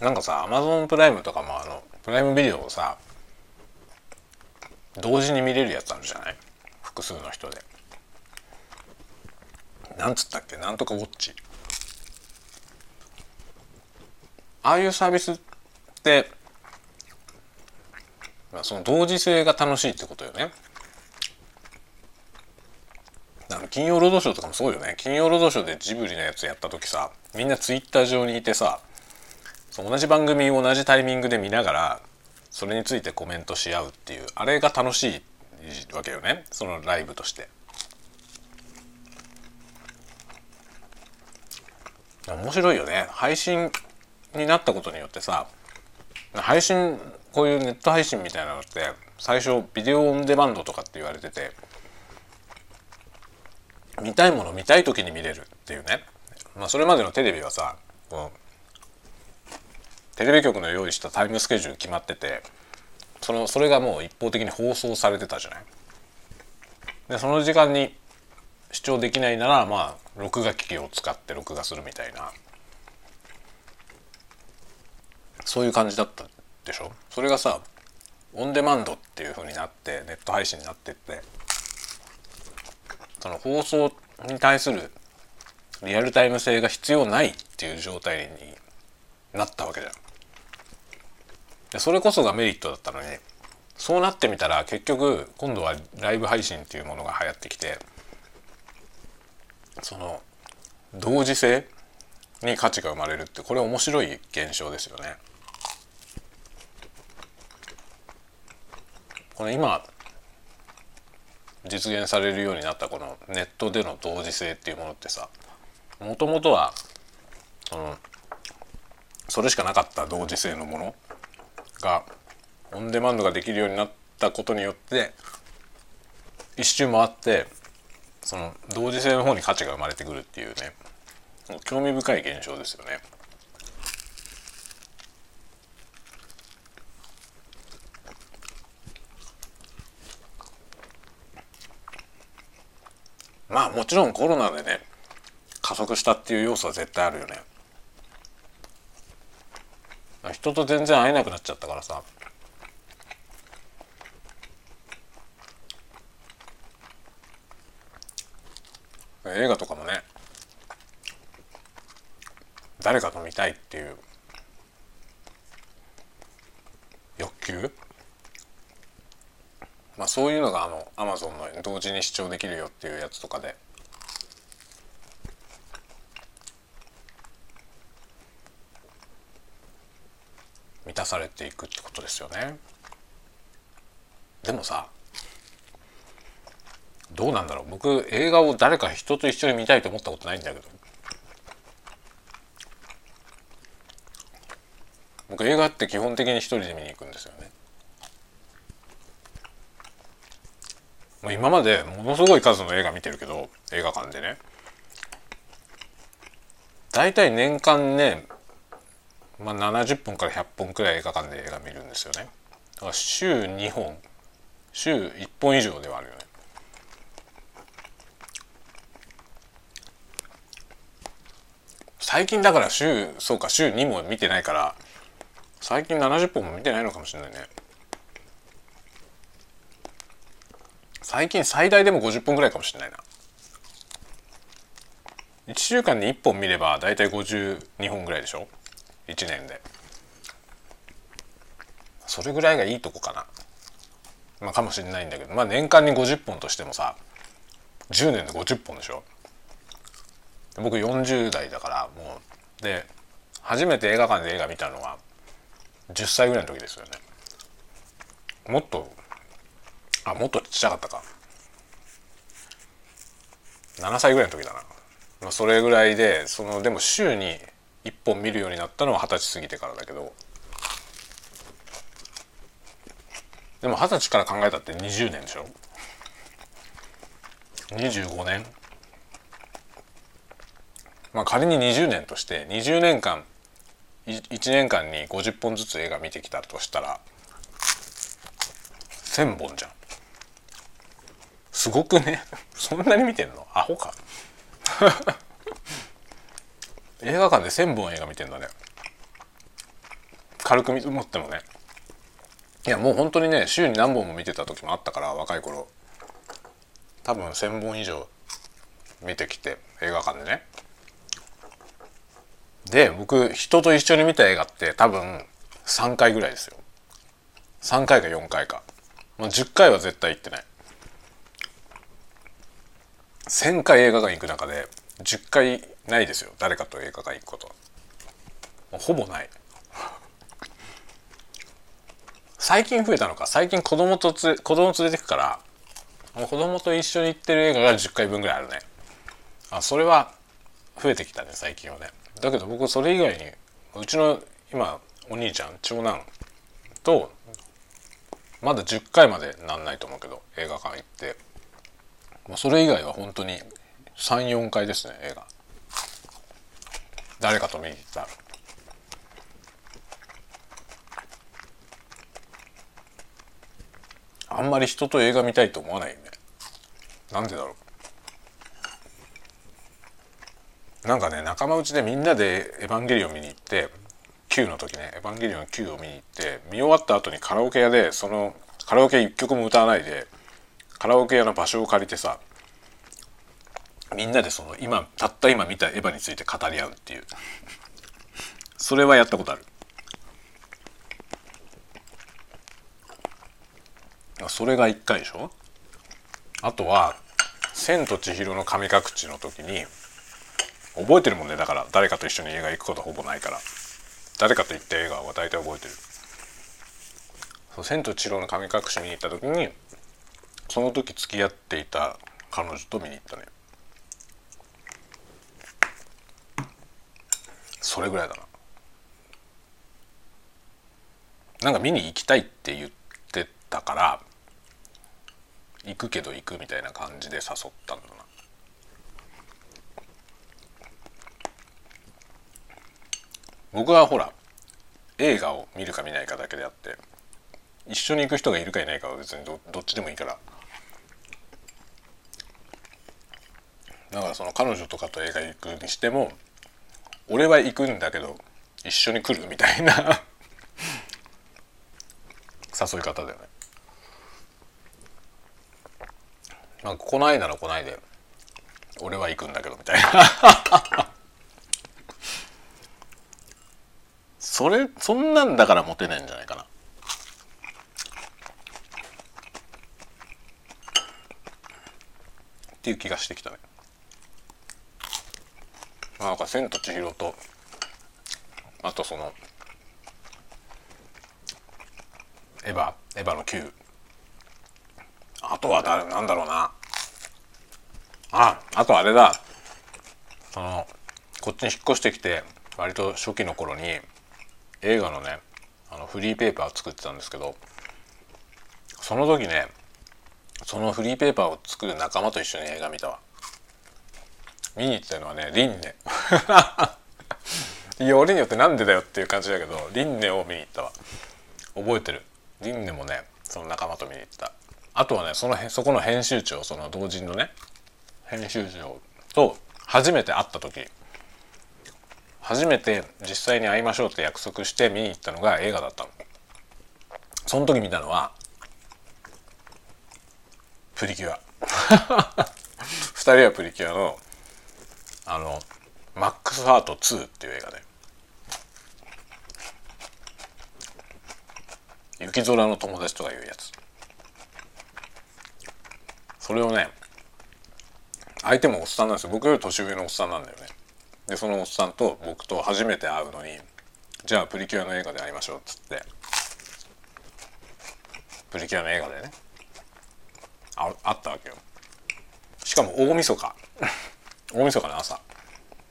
なんかさアマゾンプライムとかもあのプライムビデオをさ同時に見れるやつあるじゃない？複数の人で。なんつったっけ？なんとかウォッチ。ああいうサービスってまあその同時性が楽しいってことよね。あの金曜ロードショーとかもそうよね。金曜ロードショーでジブリのやつやった時さみんなツイッター上にいてさ同じ番組を同じタイミングで見ながらそれについてコメントし合うっていうあれが楽しいわけよね。そのライブとして。面白いよね。配信になったことによってさ配信こういうネット配信みたいなのって最初ビデオオンデマンドとかって言われてて見たいもの見たい時に見れるっていうね、まあ、それまでのテレビはさこのテレビ局の用意したタイムスケジュール決まっててそのそれがもう一方的に放送されてたじゃない？でその時間に視聴できないならまあ録画機器を使って録画するみたいなそういう感じだったでしょ？それがさオンデマンドっていう風になってネット配信になってってその放送に対するリアルタイム性が必要ないっていう状態になったわけじゃん。でそれこそがメリットだったのにそうなってみたら結局今度はライブ配信っていうものが流行ってきてその同時性に価値が生まれるってこれ面白い現象ですよね。これ今実現されるようになったこのネットでの同時性っていうものってさもともとはそのそれしかなかった同時性のものがオンデマンドができるようになったことによって一周回ってその同時性の方に価値が生まれてくるっていうね興味深い現象ですよね。まあもちろんコロナでね加速したっていう要素は絶対あるよね。人と全然会えなくなっちゃったからさ映画とかもね誰かと見たいっていう欲求まあそういうのがあのアマゾンの同時に視聴できるよっていうやつとかで。満たされていくってことですよね。でもさどうなんだろう。僕映画を誰か人と一緒に見たいと思ったことないんだけど。僕映画って基本的に一人で見に行くんですよね。今までものすごい数の映画見てるけど映画館でね。大体年間ねまあ、70本から100本くらい映画館で映画見るんですよね。だから週2本。週1本以上ではあるよね。最近だから週そうか週2も見てないから最近70本も見てないのかもしれないね。最近最大でも50本ぐらいかもしれないな。1週間に1本見れば大体52本ぐらいでしょ？1年で。それぐらいがいいとこかな。まあかもしれないんだけど。まあ年間に50本としてもさ10年で50本でしょ？僕40代だからもう。で初めて映画館で映画見たのは10歳ぐらいの時ですよね。もっとあもっとちっちゃかったか。7歳ぐらいの時だな、まあ、それぐらいでそのでも週に1本見るようになったのは二十歳過ぎてからだけど。でも二十歳から考えたって20年でしょ。25年。まあ仮に20年として20年間1年間に50本ずつ映画見てきたとしたら1,000本じゃん。すごくね？そんなに見てんの？アホか？映画館で1,000本映画見てんだね。軽く見積もってもね。いやもう本当にね週に何本も見てた時もあったから若い頃。多分1,000本以上見てきて映画館でね。で僕人と一緒に見た映画って多分3回ぐらいですよ。3回か4回か、まあ、10回は絶対行ってない。1,000回映画館行く中で10回ないですよ。誰かと映画館行くこと。ほぼない。最近増えたのか。最近子供とつ子供連れてくからもう子供と一緒に行ってる映画が10回分ぐらいあるね。あそれは増えてきたね最近はね。だけど僕それ以外にうちの今お兄ちゃん長男とまだ10回までなんないと思うけど映画館行って。まあそれ以外は本当に34回ですね映画。誰かと見に行った。あんまり人と映画見たいと思わないね。なんでだろう。なんかね仲間内でみんなで「エヴァンゲリオン」見に行って9の時ね「エヴァンゲリオン9」を見に行って見終わった後にカラオケ屋でそのカラオケ1曲も歌わないでカラオケ屋の場所を借りてさみんなでその今たった今見たエヴァについて語り合うっていう。それはやったことある。それが1回でしょ？あとは「千と千尋の神隠し」の時に覚えてるもんね。だから誰かと一緒に映画行くことほぼないから。誰かと行った映画は大体覚えてる「そう千と千尋の神隠し」見に行った時にその時付き合っていた彼女と見に行ったねそれぐらいだな。なんか見に行きたいって言ってたから行くけど行くみたいな感じで誘ったんだな。僕はほら映画を見るか見ないかだけであって一緒に行く人がいるかいないかは別にどどっちでもいいから。だからその彼女とかと映画行くにしても俺は行くんだけど一緒に来るみたいな 誘い方だよね。なんか来ないなら来ないで俺は行くんだけどみたいな。それそんなんだからモテないんじゃないかな。っていう気がしてきたね。なんか「千と千尋」とあとその「エヴァ」エヴァの9あとは誰なんだろうな。ああとあれだ。そのこっちに引っ越してきて割と初期の頃に映画のねあのフリーペーパーを作ってたんですけどその時ねそのフリーペーパーを作る仲間と一緒に映画見たわ。見に行ったのはねリンネ。よりによってなんでだよっていう感じだけどリンネを見に行ったわ。覚えてる。リンネもねその仲間と見に行った。あとはねそのそこの編集長その同人のね編集長と初めて会った時初めて実際に会いましょうって約束して見に行ったのが映画だったの。その時見たのはプリキュア。2人はプリキュアのあの「マックス・ハート2」っていう映画で。雪空の友達とかいうやつ。それをね相手もおっさんなんですよ。僕より年上のおっさんなんだよね。でそのおっさんと僕と初めて会うのにじゃあプリキュアの映画で会いましょうっつって。プリキュアの映画でね。ああったわけよ。しかも大晦日。大晦日の朝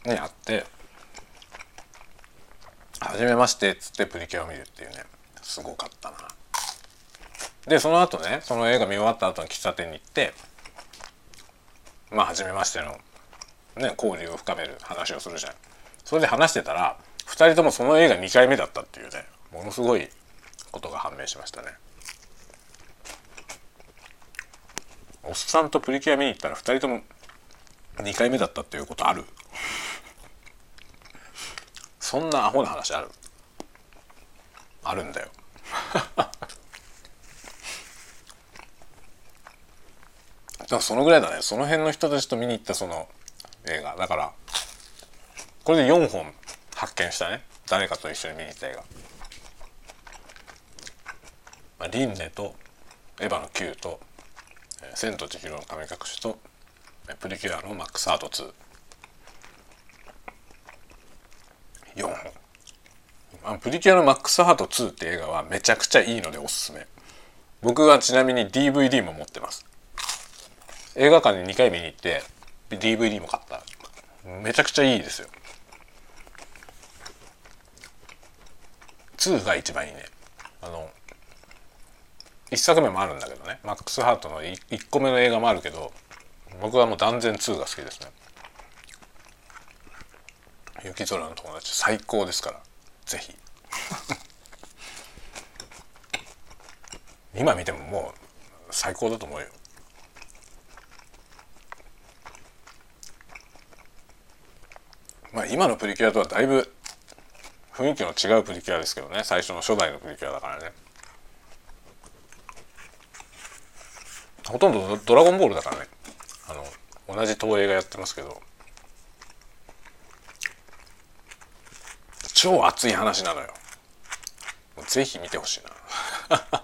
に会って「はじめまして」っつってプリキュアを見るっていうねすごかったな。でその後ねその映画見終わった後に喫茶店に行ってまあ初めましての、ね、交流を深める話をするじゃん。それで話してたら2人ともその映画2回目だったっていうねものすごいことが判明しましたね。おっさんとプリキュア見に行ったら2人とも2回目だったっていうことある？そんなアホな話ある？あるんだよ。だからそのぐらいだね。その辺の人たちと見に行ったその映画。だからこれで4本発見したね。誰かと一緒に見に行った映画「まあ、リンネ」と「エヴァの Q」と「千と千尋の神隠し」と「プリキュアのマックス・アート2」4本。あプリキュアのマックス・ハート2って映画はめちゃくちゃいいのでおすすめ。僕はちなみに DVD も持ってます。映画館に2回見に行って DVD も買った。めちゃくちゃいいですよ。2が一番いいね。あの1作目もあるんだけどね。マックス・ハートの 1, 1個目の映画もあるけど僕はもう断然2が好きですね。雪空の友達最高ですから。ぜひ。今見てももう最高だと思うよ。まあ今のプリキュアとはだいぶ雰囲気の違うプリキュアですけどね。最初の初代のプリキュアだからね。ほとんどドラゴンボールだからね。あの同じ東映がやってますけど超熱い話なのよ。ぜひ見てほしいな。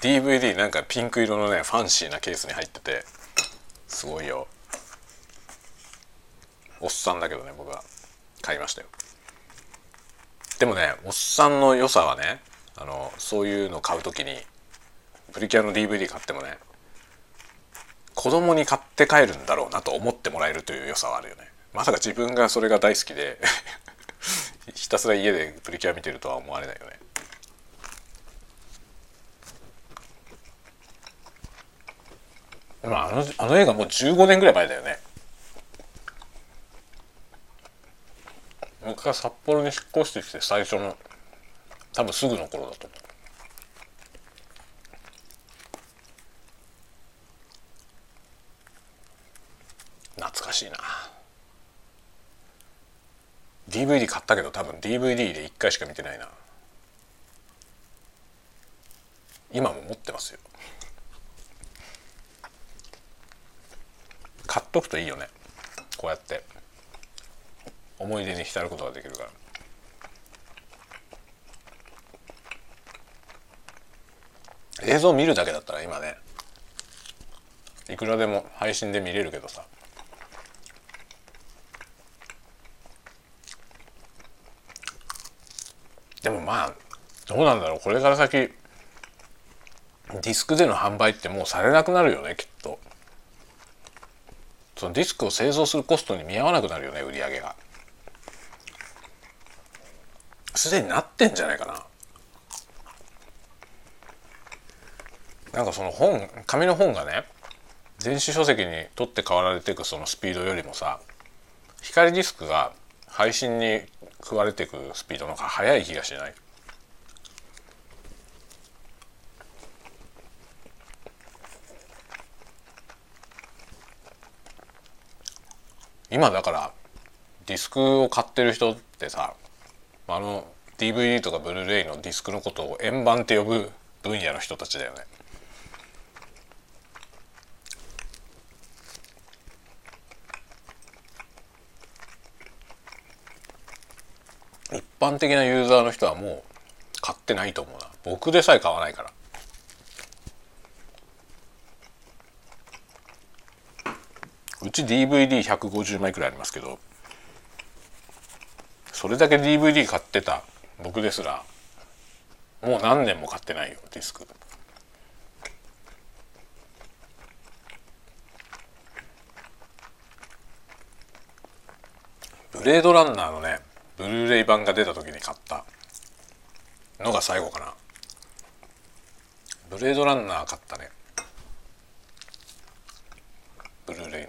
DVD なんかピンク色のねファンシーなケースに入っててすごいよ。おっさんだけどね僕は。買いましたよ。でもねおっさんの良さはねあのそういうの買う時にプリキュアの DVD 買ってもね子供に買って帰るんだろうなと思ってもらえるという良さはあるよね。まさか自分がそれが大好きで ひたすら家でプリキュア見てるとは思われないよね。まああのあの映画もう15年ぐらい前だよね。僕が札幌に引っ越してきて最初の多分すぐの頃だと思う懐かしいな。DVD 買ったけど多分 DVD で1回しか見てないな。今も持ってますよ。買っとくといいよね。こうやって。思い出に浸ることができるから。映像見るだけだったら今ねいくらでも配信で見れるけどさ。でもまあどうなんだろう。これから先ディスクでの販売ってもうされなくなるよねきっと。そのディスクを製造するコストに見合わなくなるよね売り上げが。すでになってんじゃないかな。なんかその本紙の本がね電子書籍に取って代わられていくそのスピードよりもさ光ディスクが配信に食われていくスピードの方が速い気がしない今だからディスクを買ってる人ってさあの DVD とかブルーレイのディスクのことを円盤って呼ぶ分野の人たちだよね。般的なユーザーの人はもう買ってないと思うな。僕でさえ買わないから。うち DVD150 枚くらいありますけどそれだけ DVD 買ってた僕ですらもう何年も買ってないよディスク。ブレードランナーのねブルーレイ版が出た時に買ったのが最後かな。ブレードランナー買ったね。ブルーレイの。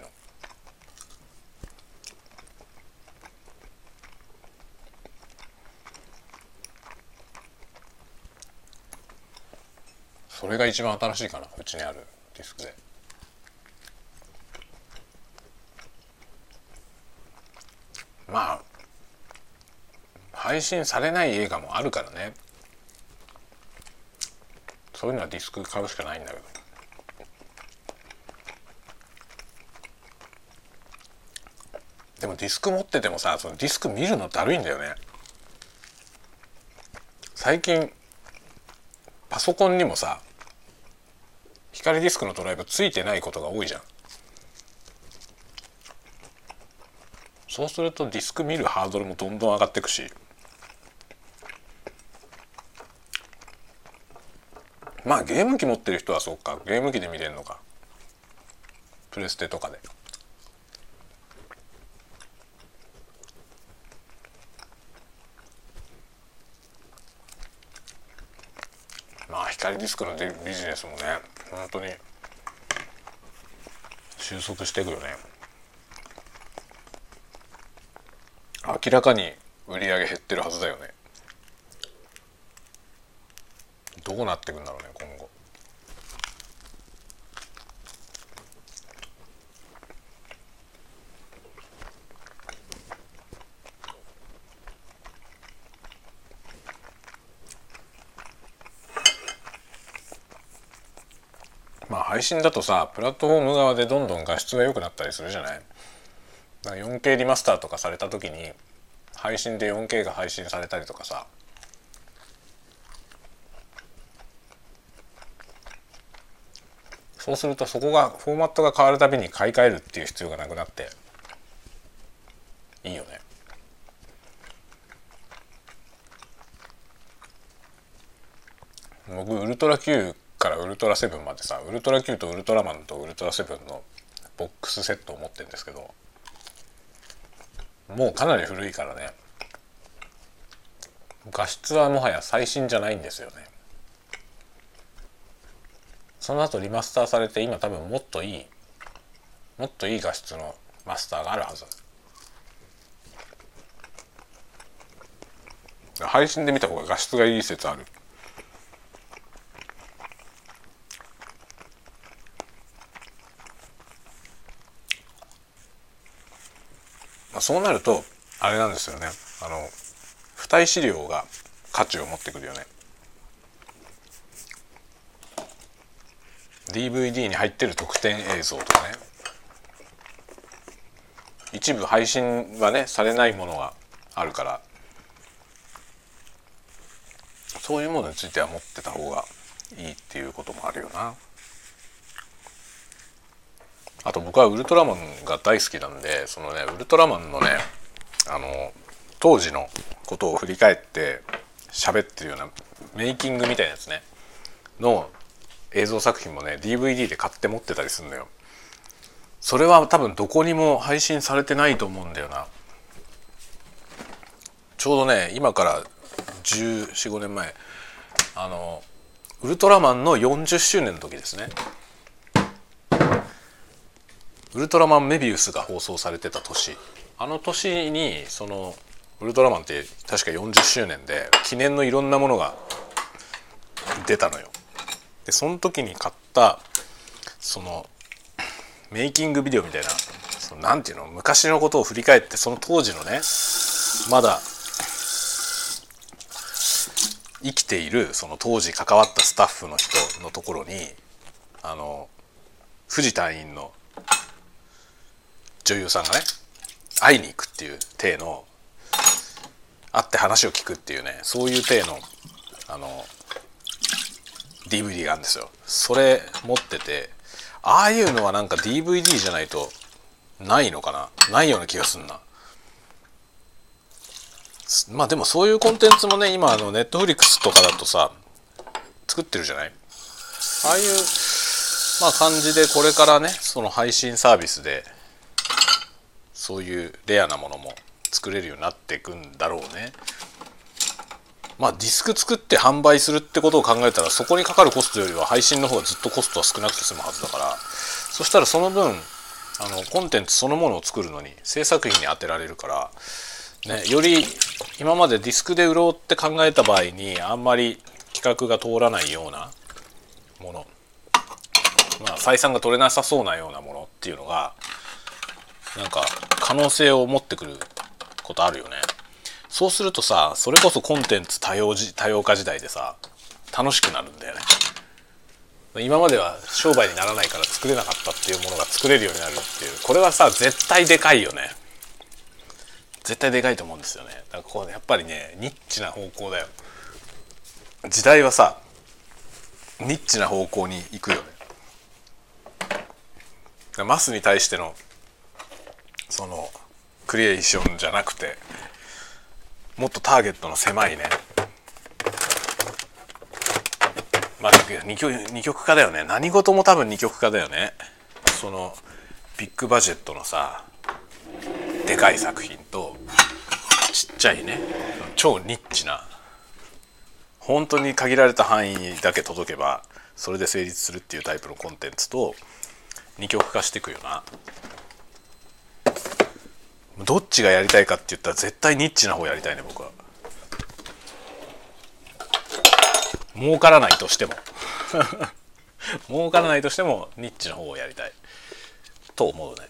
それが一番新しいかなうちにあるディスクで。まあ配信されない映画もあるからね。そういうのはディスク買うしかないんだけど。でもディスク持っててもさそのディスク見るのだるいんだよね。最近パソコンにもさ光ディスクのドライブついてないことが多いじゃん。そうするとディスク見るハードルもどんどん上がっていくし。まあゲーム機持ってる人はそうか。ゲーム機で見れるのか。プレステとかで。まあ光ディスクのビジネスもね本当に収束していくよね。明らかに売り上げ減ってるはずだよね。どうなっていくんだろうね今後。まあ配信だとさプラットフォーム側でどんどん画質が良くなったりするじゃない？4K リマスターとかされた時に配信で 4K が配信されたりとかさそうするとそこがフォーマットが変わるたびに買い替えるっていう必要がなくなっていいよね。僕ウルトラ Q からウルトラセブンまでさウルトラ Q とウルトラマンとウルトラセブンのボックスセットを持ってるんですけどもうかなり古いからね画質はもはや最新じゃないんですよねその後リマスターされて今多分もっといいもっといい画質のマスターがあるはず。配信で見た方が画質がいい説ある、そうなるとあれなんですよね。あの付帯資料が価値を持ってくるよね。DVD に入ってる特典映像とかね。一部配信はねされないものがあるから。そういうものについては持ってた方がいいっていうこともあるよな。あと僕はウルトラマンが大好きなんでそのねウルトラマンのねあの当時のことを振り返って喋ってるようなメイキングみたいなやつね。の映像作品もね DVD で買って持ってたりするのよ。それは多分どこにも配信されてないと思うんだよな。ちょうどね今から1415年前あのウルトラマンの40周年の時ですね。ウルトラマンメビウスが放送されてた年。あの年にそのウルトラマンって確か40周年で記念のいろんなものが出たのよ。でその時に買ったそのメイキングビデオみたいなそのなんていうの昔のことを振り返ってその当時のねまだ生きているその当時関わったスタッフの人のところにあの藤隊員の女優さんがね会いに行くっていう体の会って話を聞くっていうねそういう体のあの DVD があるんですよ。それ持っててああいうのはなんか DVD じゃないとないのかな？ないような気がすんな。まあでもそういうコンテンツもね今あのネットフリックスとかだとさ作ってるじゃない？ああいうまあ感じでこれからねその配信サービスでそういうレアなものも作れるようになっていくんだろうね。まあディスク作って販売するってことを考えたらそこにかかるコストよりは配信の方がずっとコストは少なくて済むはずだからそしたらその分あのコンテンツそのものを作るのに制作費に充てられるから、ね、より今までディスクで売ろうって考えた場合にあんまり企画が通らないようなものまあ採算が取れなさそうなようなものっていうのがなんか可能性を持ってくることあるよね。そうするとさそれこそコンテンツ多様多様化時代でさ楽しくなるんだよね。今までは商売にならないから作れなかったっていうものが作れるようになるっていう。これはさ絶対でかいよね。絶対でかいと思うんですよね。だからこうやっぱりねニッチな方向だよ。時代はさニッチな方向に行くよね。マスに対してのそのクリエーションじゃなくてもっとターゲットの狭いね。まあ二極二極化だよね。何事も多分二極化だよね。そのビッグバジェットのさでかい作品とちっちゃいね超ニッチな本当に限られた範囲だけ届けばそれで成立するっていうタイプのコンテンツと二極化していくよな。どっちがやりたいかって言ったら絶対ニッチな方やりたいね僕は。儲からないとしても。儲からないとしてもニッチな方をやりたいと思うね。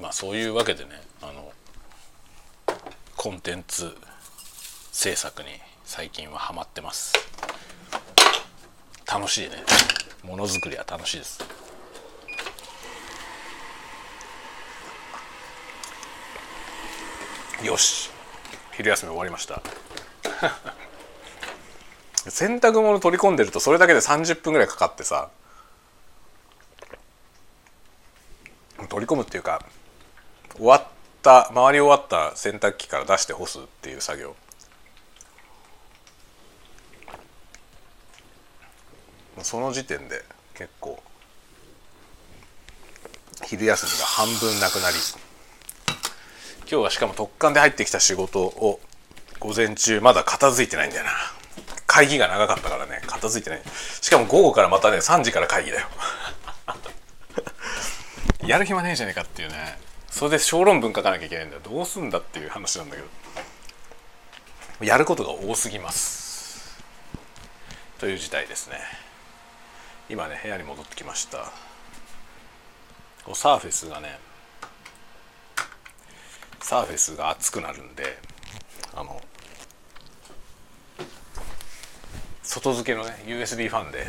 まあそういうわけでねあのコンテンツ制作に最近はハマってます。楽しいね。ものづくりは楽しいです。よし。昼休み終わりました。洗濯物取り込んでるとそれだけで30分ぐらいかかってさ。取り込むっていうか終わった回り終わった洗濯機から出して干すっていう作業。その時点で結構昼休みが半分なくなり。今日はしかも特貫で入ってきた仕事を午前中まだ片付いてないんだよな。会議が長かったからね片付いてない。しかも午後からまたね3時から会議だよ。やる暇ねえじゃねえかっていうね。それで小論文書かなきゃいけないんだ。どうすんだっていう話なんだけど。やることが多すぎます。という事態ですね。今ね部屋に戻ってきました。サーフェスがねサーフェスが熱くなるんであの外付けのね USB ファンで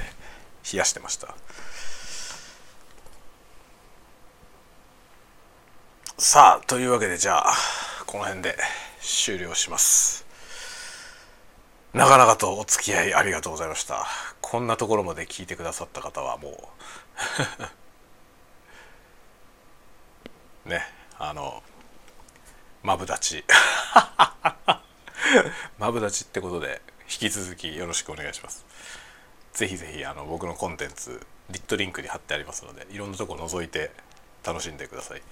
冷やしてました。さあというわけでじゃあこの辺で終了します。長々とお付き合いありがとうございました。こんなところまで聞いてくださった方はもう ねあのマブダチ。マブダチってことで引き続きよろしくお願いします。ぜひぜひあの僕のコンテンツリットリンクに貼ってありますのでいろんなとこ覗いて楽しんでください。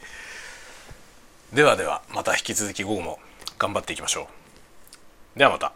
ではではまた引き続き午後も頑張っていきましょう。ではまた。